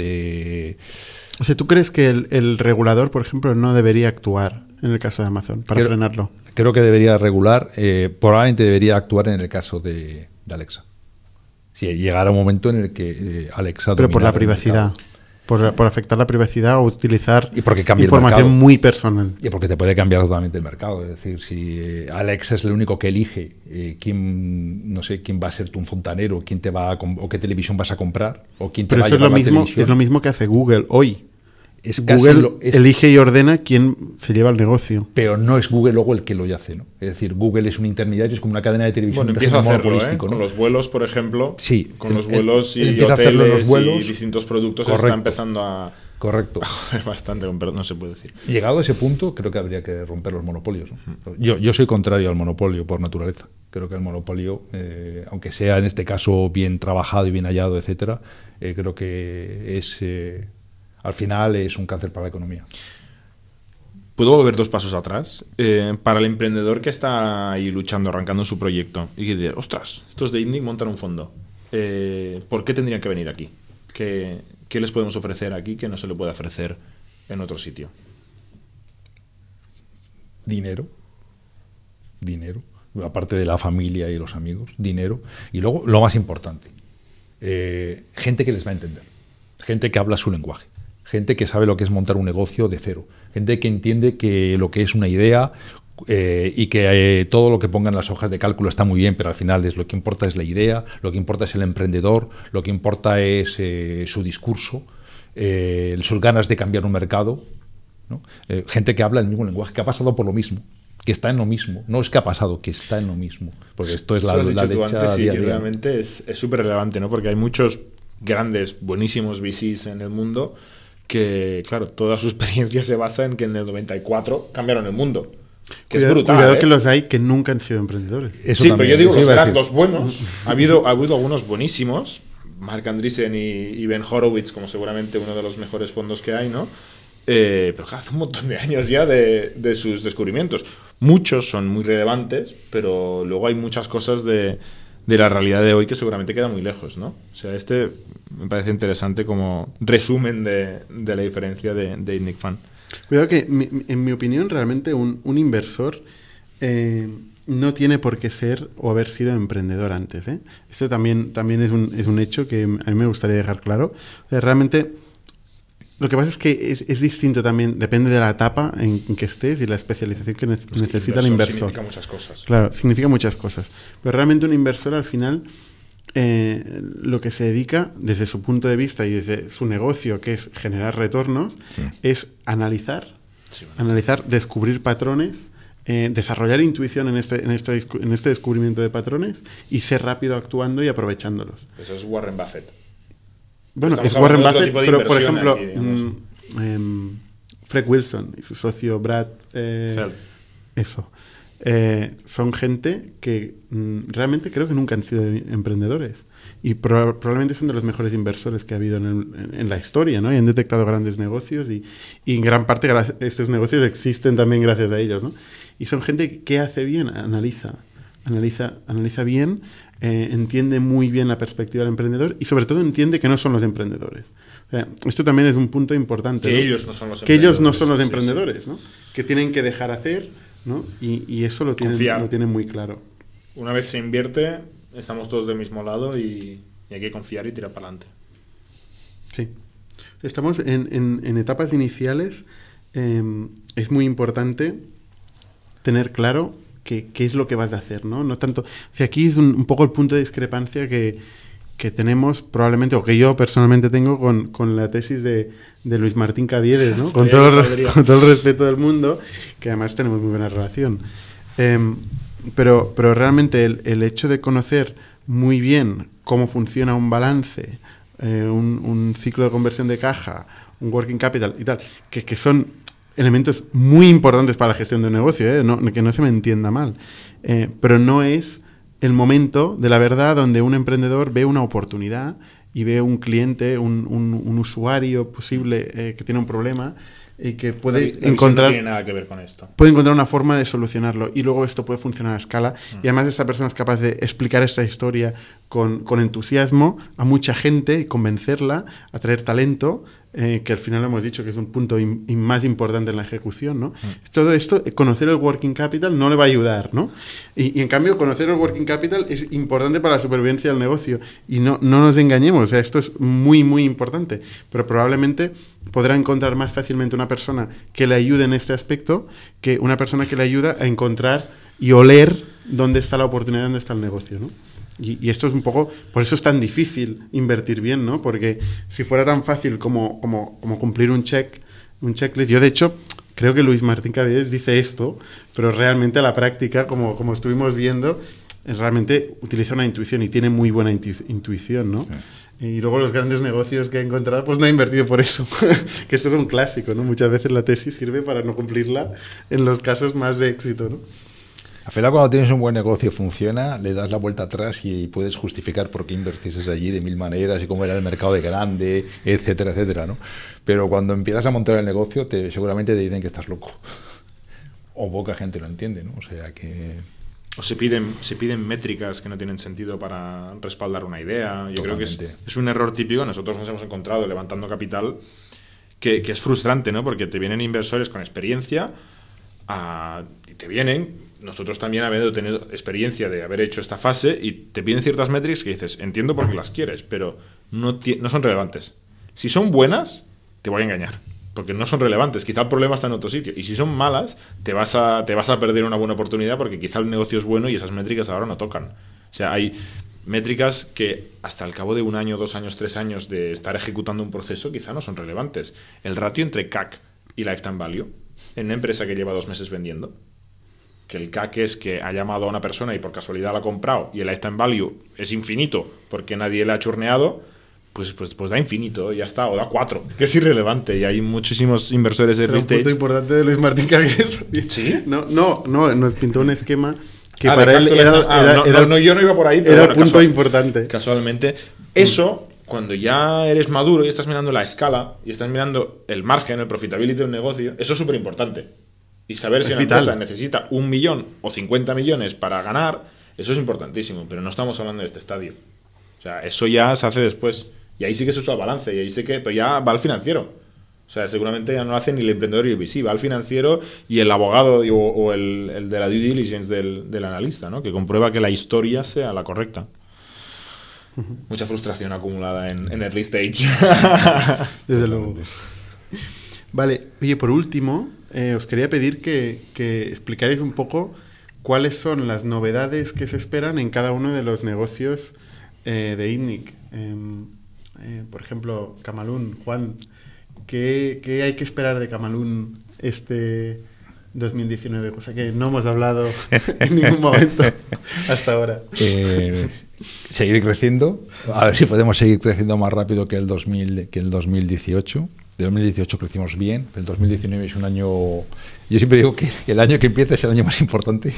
O sea, ¿tú crees que el, el regulador, por ejemplo, no debería actuar en el caso de Amazon para Creo- frenarlo? creo que debería regular, eh, probablemente debería actuar en el caso de, de Alexa. Si llegara un momento en el que eh, Alexa. Pero por la privacidad. Por, por afectar la privacidad o utilizar Y porque información muy personal. Y porque te puede cambiar totalmente el mercado. Es decir, si eh, Alexa es el único que elige eh, quién, no sé, quién va a ser tu fontanero, quién te va a o qué televisión vas a comprar, o quién te Pero va a eso es llevar lo, mismo, televisión. es lo mismo que hace Google hoy. Es casi Google lo- es- elige y ordena quién se lleva el negocio. Pero no es Google luego el que lo hace, ¿no? Es decir, Google es un intermediario, es como una cadena de televisión Bueno, empieza a hacerlo, ¿eh? ¿no? Con los vuelos, por ejemplo. Sí, Con él- los vuelos y empieza a hacerlo en los hoteles vuelos. y distintos productos Correcto. está empezando a... Correcto. Bastante, pero no se puede decir. Llegado a ese punto, creo que habría que romper los monopolios. ¿no? Yo, yo soy contrario al monopolio por naturaleza. Creo que el monopolio, eh, aunque sea en este caso bien trabajado y bien hallado, etcétera, eh, creo que es eh, al final es un cáncer para la economía. ¿Puedo volver dos pasos atrás? Eh, para el emprendedor que está ahí luchando, arrancando su proyecto, y que dice, ostras, estos de INNIC montan un fondo. Eh, ¿Por qué tendrían que venir aquí? ¿Qué, qué les podemos ofrecer aquí que no se le puede ofrecer en otro sitio? Dinero, dinero, aparte de la familia y los amigos, dinero. Y luego, lo más importante, eh, gente que les va a entender, gente que habla su lenguaje, gente que sabe lo que es montar un negocio de cero, gente que entiende que lo que es una idea eh, y que eh, todo lo que pongan las hojas de cálculo está muy bien, pero al final es lo que importa es la idea, lo que importa es el emprendedor, lo que importa es eh, su discurso, sus ganas de cambiar un mercado, ¿no? Gente que habla el mismo lenguaje, que ha pasado por lo mismo, que está en lo mismo. No es que ha pasado, que está en lo mismo. Porque esto es la, lo has la dicho tú leche antes, sí, día día. realmente es es súper relevante, ¿no? Porque hay muchos grandes, buenísimos VCs en el mundo que, claro, toda su experiencia se basa en que en el 94 cambiaron el mundo. Que cuidado es brutal. cuidado ¿eh? que los hay que nunca han sido emprendedores. Eso sí, también, pero yo digo los eran dos buenos. Ha habido, ha habido algunos buenísimos. Mark Andreessen y, y Ben Horowitz, como seguramente uno de los mejores fondos que hay, ¿no? Eh, pero claro, hace un montón de años ya de, de sus descubrimientos. Muchos son muy relevantes, pero luego hay muchas cosas de, de la realidad de hoy que seguramente quedan muy lejos, ¿no? O sea, este me parece interesante como resumen de, de la diferencia de, de Nick Fan. Cuidado que, en mi opinión, realmente un, un inversor eh, no tiene por qué ser o haber sido emprendedor antes. ¿eh? Esto también, también es, un, es un hecho que a mí me gustaría dejar claro. Realmente, lo que pasa es que es, es distinto también, depende de la etapa en, que estés y la especialización que ne- necesita el inversor. Significa muchas cosas. Claro, significa muchas cosas. Pero realmente un inversor al final eh, lo que se dedica desde su punto de vista y desde su negocio, que es generar retornos, es analizar, analizar, descubrir patrones, eh, desarrollar intuición en este, en, este, en este descubrimiento de patrones y ser rápido actuando y aprovechándolos. Eso es Warren Buffett. Bueno, Estamos es Warren Buffett, pero por ejemplo, aquí, mm, em, Fred Wilson y su socio Brad eh, eso. Eh, son gente que mm, realmente creo que nunca han sido emprendedores. Y proba- probablemente son de los mejores inversores que ha habido en, el- en- en la historia, ¿no? Y han detectado grandes negocios y, y en gran parte estos negocios existen también gracias a ellos, ¿no? Y son gente que hace bien, analiza, analiza, analiza bien, eh, entiende muy bien la perspectiva del emprendedor y sobre todo entiende que no son los emprendedores. O sea, esto también es un punto importante. Que ¿no? ellos no son los Que ellos no emprendedores, son los sí, sí. emprendedores, ¿no? Que tienen que dejar hacer, ¿no? Y, y eso lo tienen, Confiar. lo tienen muy claro. Una vez se invierte, estamos todos del mismo lado y, y hay que confiar y tirar para adelante. Sí. Estamos en, en- en etapas iniciales. eh, es muy importante tener claro qué, qué es lo que vas a hacer, ¿no? No tanto. Sea, aquí es un, un poco el punto de discrepancia que, que tenemos probablemente, o que yo personalmente tengo con, con la tesis de, de Luis Martín Caviedes, ¿no? Todo, el, con todo el respeto del mundo, que además tenemos muy buena relación. Em, pero, pero realmente el, el hecho de conocer muy bien cómo funciona un balance, eh, un, un ciclo de conversión de caja, un working capital y tal, que, que son elementos muy importantes para la gestión de un negocio, ¿eh? No- que no se me entienda mal. Eh, pero no es el momento de la verdad donde un emprendedor ve una oportunidad y ve un cliente, un, un- un usuario posible eh, que tiene un problema y que puede La la encontrar No tiene nada que ver con esto. puede encontrar una forma de solucionarlo y luego esto puede funcionar a escala y además esta persona es capaz de explicar esta historia con, con entusiasmo a mucha gente y convencerla, atraer talento, eh, que al final hemos dicho que es un punto im- más importante en la ejecución, ¿no? Todo esto, eh, conocer el working capital no le va a ayudar, ¿no? Y, y en cambio, conocer el working capital es importante para la supervivencia del negocio y no, no nos engañemos, o sea, esto es muy, muy importante, pero probablemente podrá encontrar más fácilmente una persona que le ayude en este aspecto que una persona que le ayuda a encontrar y oler dónde está la oportunidad, dónde está el negocio, ¿no? Y, y esto es un poco, por eso es tan difícil invertir bien, ¿no? Porque si fuera tan fácil como, como, como cumplir un check, un checklist, yo de hecho creo que Luis Martín Caballero dice esto, pero realmente a la práctica, como, como estuvimos viendo, es realmente utiliza una intuición y tiene muy buena intu- intuición, ¿no? Y luego los grandes negocios que ha encontrado, pues no ha invertido por eso. que esto es un clásico, ¿no? Muchas veces la tesis sirve para no cumplirla en los casos más de éxito, ¿no? Al final, cuando tienes un buen negocio, funciona, le das la vuelta atrás y puedes justificar por qué invertiste allí de mil maneras y cómo era el mercado de grande, etcétera, etcétera, ¿no? Pero cuando empiezas a montar el negocio, te, seguramente te dicen que estás loco. O poca gente lo entiende, ¿no? O sea que... O se piden, se piden métricas que no tienen sentido para respaldar una idea. Yo creo que es, un error típico. Nosotros nos hemos encontrado levantando capital que, que es frustrante, ¿no? Porque te vienen inversores con experiencia a- y te vienen, nosotros también habiendo tenido experiencia de haber hecho esta fase y te piden ciertas métricas que dices, entiendo por qué las quieres, pero no, no son relevantes. Si son buenas, te voy a engañar. Porque no son relevantes, quizá el problema está en otro sitio. Y si son malas, te vas a, te vas a perder una buena oportunidad porque quizá el negocio es bueno y esas métricas ahora no tocan. O sea, hay métricas que hasta el cabo de un año, dos años, tres años de estar ejecutando un proceso quizá no son relevantes. El ratio entre CAC y Lifetime Value en una empresa que lleva dos meses vendiendo, que el CAC es que ha llamado a una persona y por casualidad la ha comprado y el lifetime value es infinito porque nadie le ha churneado, pues, pues, pues da infinito, ya está, o da cuatro, que es irrelevante. Y hay muchísimos inversores de Era early un punto importante de Luis Martín Caballero. ¿Sí? No, no, no, nos pintó un esquema que Ah, para él era, ah, era- no, era- no, no, yo no iba por ahí, pero era bueno, punto casual- importante. Casualmente. Eso, cuando ya eres maduro y estás mirando la escala y estás mirando el margen, el profitability de un negocio, eso es súper importante. Y saber si una vital. empresa necesita un millón o 50 millones para ganar, eso es importantísimo, pero no estamos hablando de este estadio. O sea, eso ya se hace después. Y ahí sí que se usa el balance, y ahí sí que, pero ya va al financiero. O sea, seguramente ya no lo hace ni el emprendedor y el va al financiero y el abogado o, o el, el de la due diligence del, del analista, ¿no? Que comprueba que la historia sea la correcta. Mucha frustración acumulada en, en early stage. Desde luego. Vale, oye, por último, eh, os quería pedir que, que explicarais un poco cuáles son las novedades que se esperan en cada uno de los negocios eh, de ITNIC. Em, eh, por ejemplo, Camalún, Juan, ¿qué, qué hay que esperar de Camalún este 2019? Cosa que no hemos hablado en ningún momento hasta ahora. Eh, seguir creciendo, a ver si podemos seguir creciendo más rápido que el, 2000, que el 2018. De 2018 crecimos bien, el 2019 es un año... Yo siempre digo que el año que empieza es el año más importante.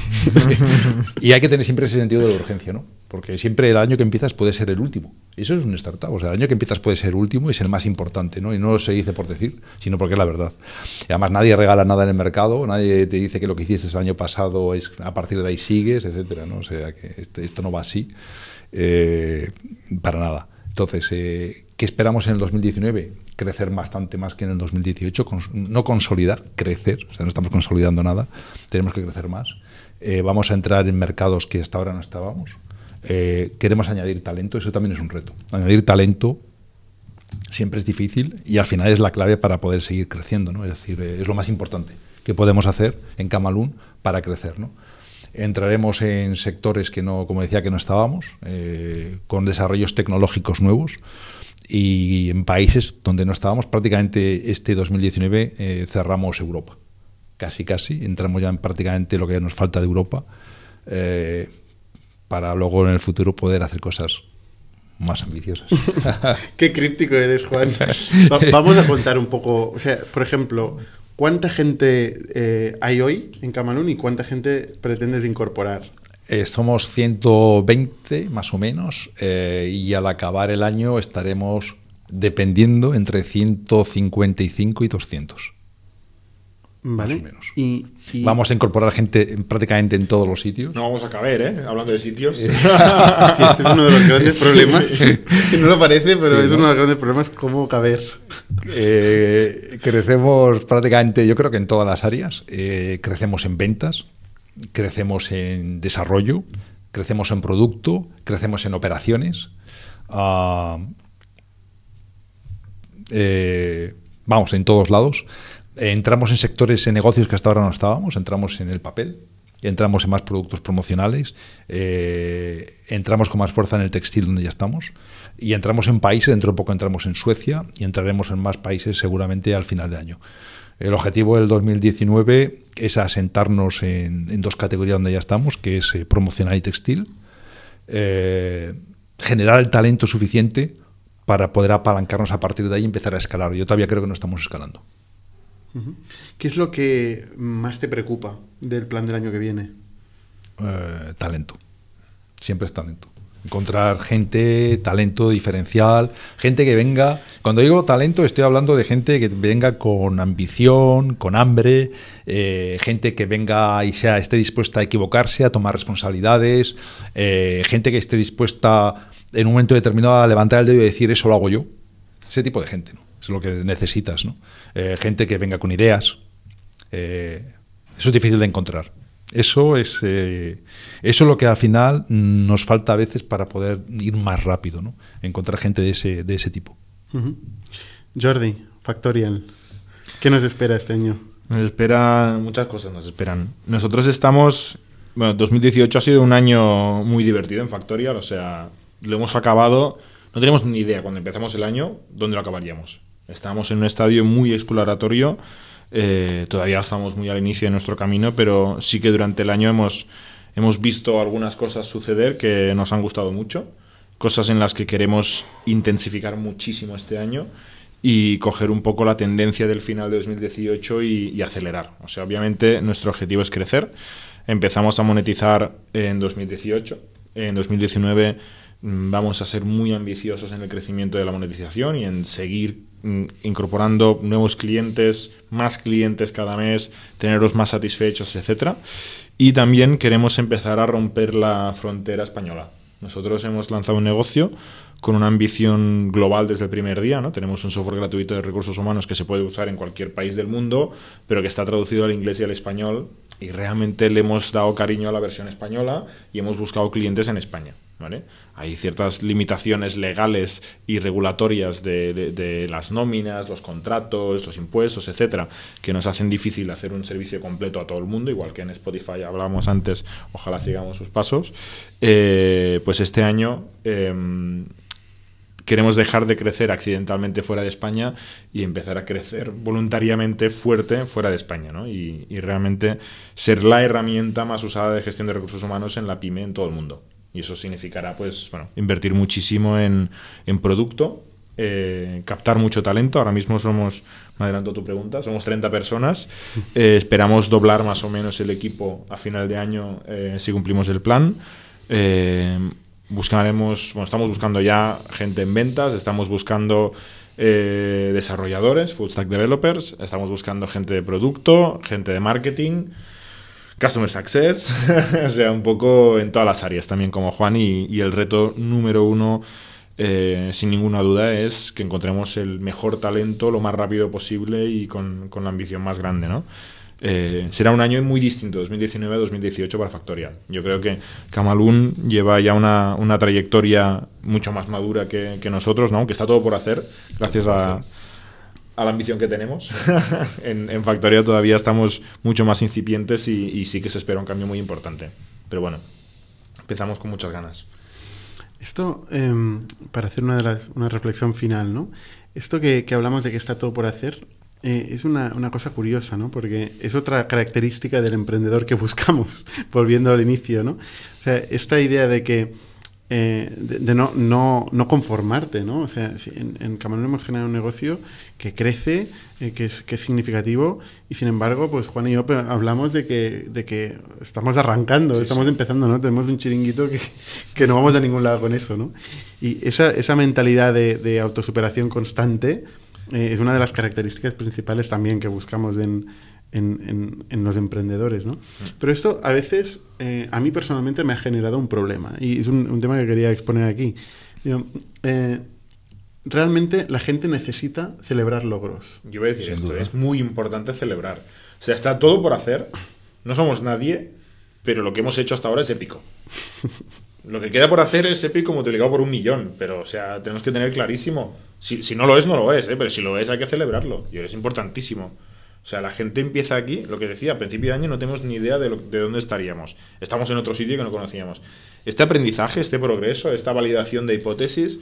y hay que tener siempre ese sentido de la urgencia, ¿no? Porque siempre el año que empiezas puede ser el último. Eso es un startup. O sea, el año que empiezas puede ser el último y es el más importante, ¿no? Y no se dice por decir, sino porque es la verdad. Y además nadie regala nada en el mercado, nadie te dice que lo que hiciste el año pasado es a partir de ahí sigues, etcétera, ¿no? O sea, que este- esto no va así eh, para nada. Entonces, eh, ¿qué esperamos en el 2019? Crecer bastante más que en el 2018, cons- no consolidar, crecer, o sea, no estamos consolidando nada, tenemos que crecer más. Eh, vamos a entrar en mercados que hasta ahora no estábamos. Eh, queremos añadir talento, eso también es un reto. Añadir talento siempre es difícil y al final es la clave para poder seguir creciendo, ¿no? Es decir, eh, es lo más importante que podemos hacer en Camalún para crecer, ¿no? Entraremos en sectores que no, como decía, que no estábamos, eh, con desarrollos tecnológicos nuevos y en países donde no estábamos. Prácticamente este 2019 eh, cerramos Europa, casi casi. Entramos ya en prácticamente lo que nos falta de Europa eh, para luego en el futuro poder hacer cosas más ambiciosas. Qué críptico eres, Juan. Va- vamos a contar un poco, o sea, por ejemplo, ¿cuánta gente eh, hay hoy en Camalún y cuánta gente pretendes incorporar? Eh, somos 120 más o menos eh, y al acabar el año estaremos dependiendo entre 155 y 200. Vale. Más o menos. Y, y- Vamos a incorporar gente en- prácticamente en todos los sitios. No vamos a caber, ¿eh? Hablando de sitios. Hostia, este es uno de los grandes problemas. Que no lo parece, pero es uno de los grandes problemas cómo caber. Eh, crecemos prácticamente, yo creo que en todas las áreas. Eh, crecemos en ventas, crecemos en desarrollo, crecemos en producto, crecemos en operaciones. Ah, eh, vamos, en todos lados. Entramos en sectores, en negocios que hasta ahora no estábamos. Entramos en el papel, entramos en más productos promocionales, eh, entramos con más fuerza en el textil donde ya estamos y entramos en países, dentro de poco entramos en Suecia y entraremos en más países seguramente al final de año. El objetivo del 2019 es asentarnos en, en dos categorías donde ya estamos, que es eh, promocional y textil, eh, generar el talento suficiente para poder apalancarnos a partir de ahí y empezar a escalar. Yo todavía creo que no estamos escalando. ¿Qué es lo que más te preocupa del plan del año que viene? Eh, talento. Siempre es talento. Encontrar gente, talento diferencial, gente que venga. Cuando digo talento, estoy hablando de gente que venga con ambición, con hambre, eh, gente que venga y sea, esté dispuesta a equivocarse, a tomar responsabilidades, eh, gente que esté dispuesta en un momento determinado a levantar el dedo y decir eso lo hago yo. Ese tipo de gente, ¿no? Es lo que necesitas, ¿no? Eh, gente que venga con ideas. Eh, eso es difícil de encontrar. Eso es, eh, eso es lo que al final nos falta a veces para poder ir más rápido, ¿no? Encontrar gente de ese, de ese tipo. Jordi, Factorial. ¿Qué nos espera este año? Nos espera muchas cosas, nos esperan. Nosotros estamos. Bueno, 2018 ha sido un año muy divertido en Factorial, o sea, lo hemos acabado. No tenemos ni idea cuando empezamos el año dónde lo acabaríamos. Estamos en un estadio muy exploratorio. eh, todavía estamos muy al inicio de nuestro camino, pero sí que durante el año hemos, hemos visto algunas cosas suceder que nos han gustado mucho. Cosas en las que queremos intensificar muchísimo este año y coger un poco la tendencia del final de 2018 y, y acelerar. O sea, obviamente nuestro objetivo es crecer. Empezamos a monetizar en 2018. En 2019 mm, vamos a ser muy ambiciosos en el crecimiento de la monetización y en seguir incorporando nuevos clientes, más clientes cada mes, tenerlos más satisfechos, etcétera. Y también queremos empezar a romper la frontera española. Nosotros hemos lanzado un negocio con una ambición global desde el primer día. ¿no? Tenemos un software gratuito de recursos humanos que se puede usar en cualquier país del mundo, pero que está traducido al inglés y al español. Y realmente le hemos dado cariño a la versión española y hemos buscado clientes en España. ¿Vale? Hay ciertas limitaciones legales y regulatorias de, las nóminas, los contratos, los impuestos, etcétera, que nos hacen difícil hacer un servicio completo a todo el mundo, igual que en Spotify hablábamos antes, ojalá sigamos sus pasos. Eh, pues este año em, queremos dejar de crecer accidentalmente fuera de España y empezar a crecer voluntariamente fuerte fuera de España, ¿no? Y realmente ser la herramienta más usada de gestión de recursos humanos en la pyme en todo el mundo. Y eso significará, pues, bueno, invertir muchísimo en, en producto, eh, captar mucho talento. Ahora mismo somos, me adelanto tu pregunta, somos 30 personas. Eh, esperamos doblar más o menos el equipo a final de año eh, si cumplimos el plan. Buscaremos, bueno, estamos buscando ya gente en ventas, estamos buscando desarrolladores, full stack developers, estamos buscando gente de producto, gente de marketing, customer success, o sea, un poco en todas las áreas también como Juan y, el reto número uno, eh, sin ninguna duda, es que encontremos el mejor talento lo más rápido posible y con, con la ambición más grande, ¿no? Eh, será un año muy distinto, 2019 a 2018 para Factorial. Yo creo que Kamalun lleva ya una, una trayectoria mucho más madura que, nosotros, ¿no? está todo por hacer, gracias a, a la ambición que tenemos. en, en todavía estamos mucho más incipientes y, y sí que se espera un cambio muy importante. Pero bueno, empezamos con muchas ganas. Esto, em, para hacer una, de las- una reflexión final, ¿no? Esto que, que hablamos de que está todo por hacer eh, es una, una cosa curiosa, ¿no? Porque es otra característica del emprendedor que buscamos, volviendo al inicio, ¿no? O sea, esta idea de que eh, de, de no, no, no conformarte, ¿no? O sea, si en, en Camarón hemos generado un negocio que crece, eh, que, es, que es significativo, y sin embargo, pues Juan y yo pe- hablamos de que, de que estamos arrancando, estamos empezando, ¿no? Tenemos un chiringuito que, que no vamos a ningún lado con eso, ¿no? Y esa, esa mentalidad de, de autosuperación constante eh, es una de las características principales también que buscamos en, en, en- en los emprendedores, ¿no? Pero esto a veces, eh, a mí personalmente me ha generado un problema y es un, un tema que quería exponer aquí. Digo, eh, realmente la gente necesita celebrar logros. Yo voy a decir Sin esto, duda. es muy importante celebrar. O sea, está todo por hacer, no somos nadie, pero lo que hemos hecho hasta ahora es épico. Lo que queda por hacer es épico multiplicado por un millón, pero o sea, tenemos que tener clarísimo. Si, si no lo es, no lo es, ¿eh? pero si lo es, hay que celebrarlo. Y es importantísimo. O sea, la gente empieza aquí, lo que decía, a principio de año no tenemos ni idea de, lo- de dónde estaríamos. Estamos en otro sitio que no conocíamos. Este aprendizaje, este progreso, esta validación de hipótesis,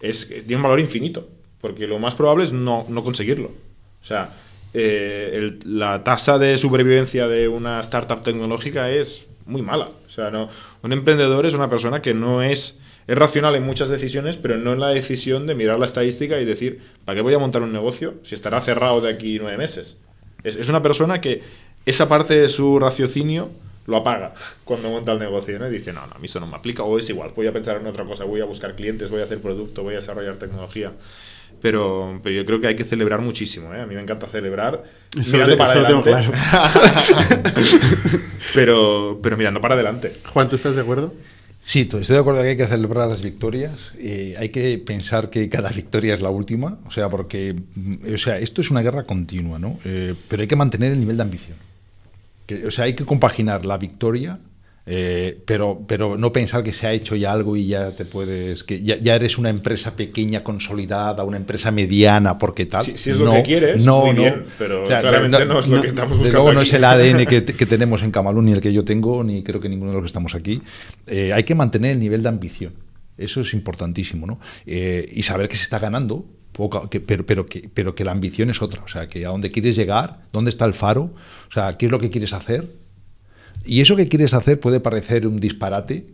es, tiene un valor infinito, porque lo más probable es no, no conseguirlo. O sea, eh, la tasa de supervivencia de una startup tecnológica es muy mala. O sea, no, un emprendedor es una persona que no es, es racional en muchas decisiones, pero no en la decisión de mirar la estadística y decir, ¿para qué voy a montar un negocio si estará cerrado de aquí nueve meses? Es, es una persona que esa parte de su raciocinio lo apaga cuando monta el negocio, ¿no? Y dice, no, no, a mí eso no me aplica, o es igual, voy a pensar en otra cosa, voy a buscar clientes, voy a hacer producto, voy a desarrollar tecnología. Pero, pero yo creo que hay que celebrar muchísimo, ¿eh? A mí me encanta celebrar Eso mirando para adelante. pero, pero mirando para adelante. Juan, ¿tú estás de acuerdo? Sí, to- estoy de acuerdo que hay que celebrar las victorias. eh, hay que pensar que cada victoria es la última. O sea, porque mm, o sea, esto es una guerra continua, ¿no? Eh, pero hay que mantener el nivel de ambición. Que, o sea, hay que compaginar la victoria, eh, pero, pero no pensar que se ha hecho ya algo y ya te puedes. que ya, ya eres una empresa pequeña, consolidada, una empresa mediana, porque tal. Si- si es lo que quieres, muy bien, pero claramente no es lo que estamos buscando luego no aquí. es el ADN que, que tenemos en Camalún, ni el que yo tengo, ni creo que ninguno de los que estamos aquí. Eh, hay que mantener el nivel de ambición. Eso es importantísimo, ¿no? Eh, y saber que se está ganando, que- pero, pero, que, pero que la ambición es otra. O sea, que a dónde quieres llegar, dónde está el faro, o sea, qué es lo que quieres hacer. Y eso que quieres hacer puede parecer un disparate,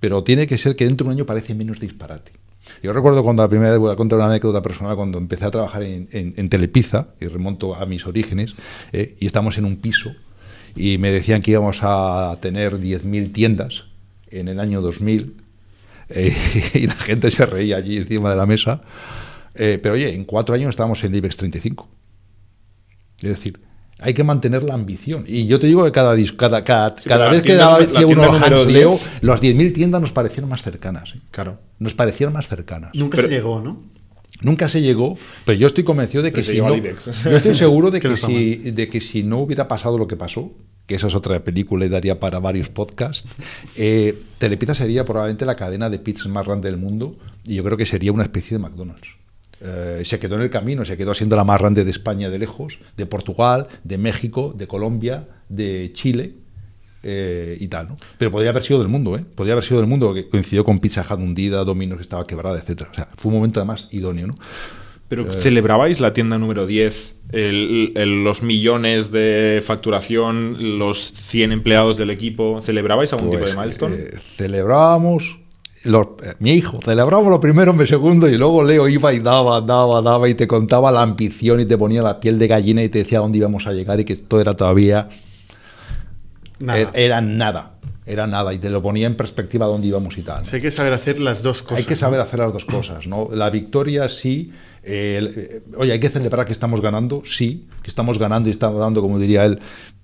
pero tiene que ser que dentro de un año parece menos disparate. Yo recuerdo cuando la primera vez, voy a contar una anécdota personal, cuando empecé a trabajar en, en- Telepizza, y remonto a mis orígenes, eh, y estamos en un piso, y me decían que íbamos a tener 10.000 tiendas en el año 2000, eh, y la gente se reía allí encima de la mesa, eh, pero oye, en cuatro años estábamos en el IBEX 35. Es decir, hay que mantener la ambición. Y yo te digo que cada, cada, cada, Sí, cada vez que daba uno Hans Leo, 10. las 10.000 tiendas nos parecieron más cercanas. ¿eh? Claro. Nos parecieron más cercanas. Nunca Pero- se llegó, ¿no? Nunca se llegó, pero yo estoy convencido de que Pero si no, yo estoy seguro de Que si de que si no hubiera pasado lo que pasó, que esa es otra película y daría para varios podcasts, eh, Telepizza sería probablemente la cadena de pizzas más grande del mundo y yo creo que sería una especie de McDonald's. Eh, se quedó en el camino, se quedó siendo la más grande de España de lejos, de Portugal, de México, de Colombia, de Chile eh, y tal, ¿no? Pero podría haber sido del mundo, ¿eh? Podría haber sido del mundo, que coincidió con Pizza Hut hundida, Domino's que estaba quebrada, etcétera. O sea, fue un momento además idóneo, ¿no? Pero celebrabais la tienda número 10, el- el- los millones de facturación, los 100 empleados del equipo. ¿Celebrabais algún Pues, tipo de milestone? eh, celebrábamos. Los- eh, mi hijo, celebrábamos lo primero, mi segundo, y luego Leo iba y daba, daba, daba, y te contaba la ambición y te ponía la piel de gallina y te decía dónde íbamos a llegar y que esto era todavía. Nada. Era, era nada, era nada, y te lo ponía en perspectiva dónde íbamos y tal. ¿no? O sea, hay que saber hacer las dos cosas. Hay que saber hacer las dos cosas, ¿no? La victoria sí. eh, el- eh, oye, hay que celebrar que estamos ganando, sí, que estamos ganando y estamos dando, como diría él,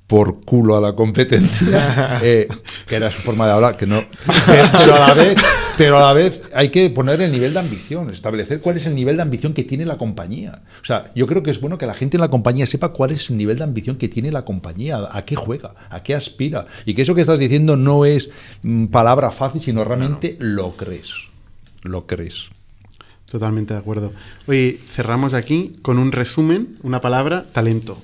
por culo a la competencia, eh, que era su forma de hablar, que no. Pero, a la vez, pero a la vez hay que poner el nivel de ambición, establecer cuál es el nivel de ambición que tiene la compañía. O sea, yo creo que es bueno que la gente en la compañía sepa cuál es el nivel de ambición que tiene la compañía, a qué juega, a qué aspira, y que eso que estás diciendo no es mm, palabra fácil, sino realmente lo crees, lo crees. Totalmente de acuerdo. Oye, cerramos aquí con un resumen, una palabra, talento.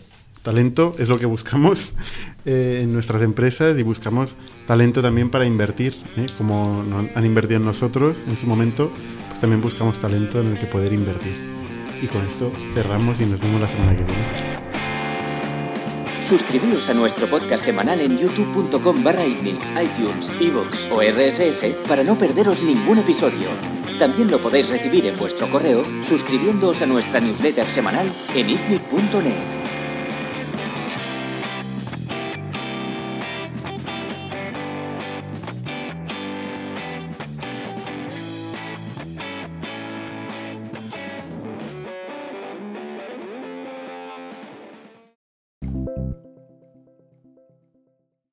Talento es lo que buscamos eh, en nuestras empresas y buscamos talento también para invertir. ¿eh? Como han invertido en nosotros en su momento, pues también buscamos talento en el que poder invertir. Y con esto cerramos y nos vemos la semana que viene. Suscribíos a nuestro podcast semanal en youtube.com barra iTunes, iVoox o RSS para no perderos ningún episodio. También lo podéis recibir en vuestro correo suscribiéndoos a nuestra newsletter semanal en itnic.net.